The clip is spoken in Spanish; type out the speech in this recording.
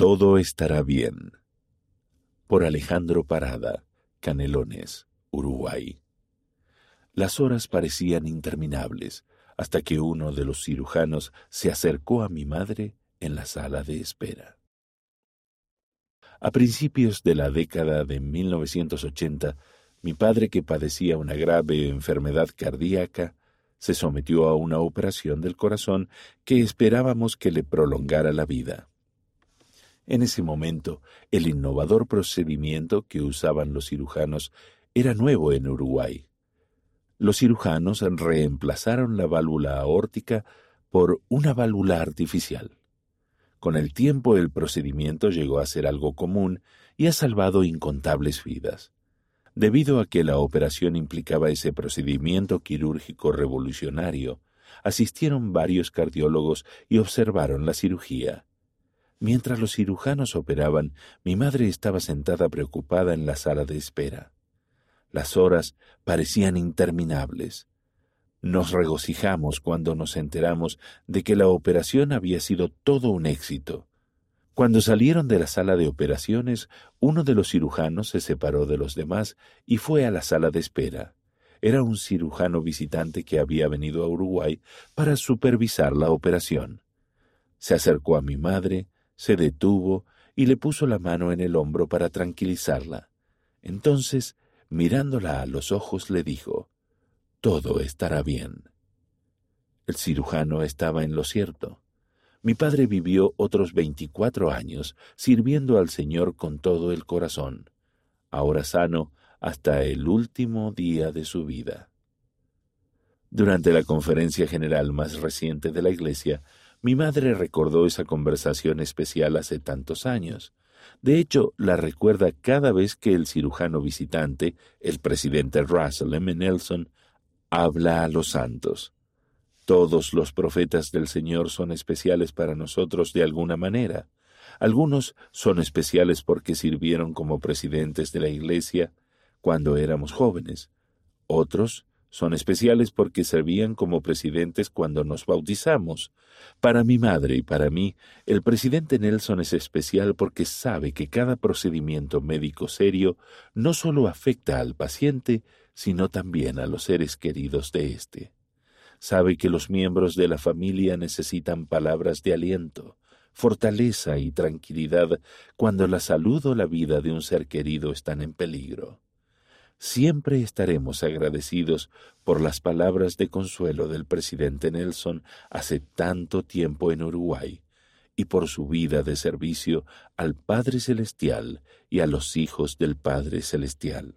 Todo estará bien. Por Alejandro Parada, Canelones, Uruguay. Las horas parecían interminables hasta que uno de los cirujanos se acercó a mi madre en la sala de espera. A principios de la década de 1980, mi padre, que padecía una grave enfermedad cardíaca, se sometió a una operación del corazón que esperábamos que le prolongara la vida. En ese momento, el innovador procedimiento que usaban los cirujanos era nuevo en Uruguay. Los cirujanos reemplazaron la válvula aórtica por una válvula artificial. Con el tiempo el procedimiento llegó a ser algo común y ha salvado incontables vidas. Debido a que la operación implicaba ese procedimiento quirúrgico revolucionario, asistieron varios cardiólogos y observaron la cirugía. Mientras los cirujanos operaban, mi madre estaba sentada preocupada en la sala de espera. Las horas parecían interminables. Nos regocijamos cuando nos enteramos de que la operación había sido todo un éxito. Cuando salieron de la sala de operaciones, uno de los cirujanos se separó de los demás y fue a la sala de espera. Era un cirujano visitante que había venido a Uruguay para supervisar la operación. Se acercó a mi madre, se detuvo y le puso la mano en el hombro para tranquilizarla. Entonces, mirándola a los ojos, le dijo, Todo estará bien. El cirujano estaba en lo cierto. Mi padre vivió otros veinticuatro años sirviendo al Señor con todo el corazón, ahora sano hasta el último día de su vida. Durante la conferencia general más reciente de la Iglesia, mi madre recordó esa conversación especial hace tantos años. De hecho, la recuerda cada vez que el cirujano visitante, el presidente Russell M. Nelson, habla a los santos. Todos los profetas del Señor son especiales para nosotros de alguna manera. Algunos son especiales porque sirvieron como presidentes de la Iglesia cuando éramos jóvenes. Otros son especiales porque servían como presidentes cuando nos bautizamos. Para mi madre y para mí, el presidente Nelson es especial porque sabe que cada procedimiento médico serio no solo afecta al paciente, sino también a los seres queridos de éste. Sabe que los miembros de la familia necesitan palabras de aliento, fortaleza y tranquilidad cuando la salud o la vida de un ser querido están en peligro siempre estaremos agradecidos por las palabras de consuelo del presidente Nelson hace tanto tiempo en Uruguay y por su vida de servicio al Padre Celestial y a los hijos del Padre Celestial.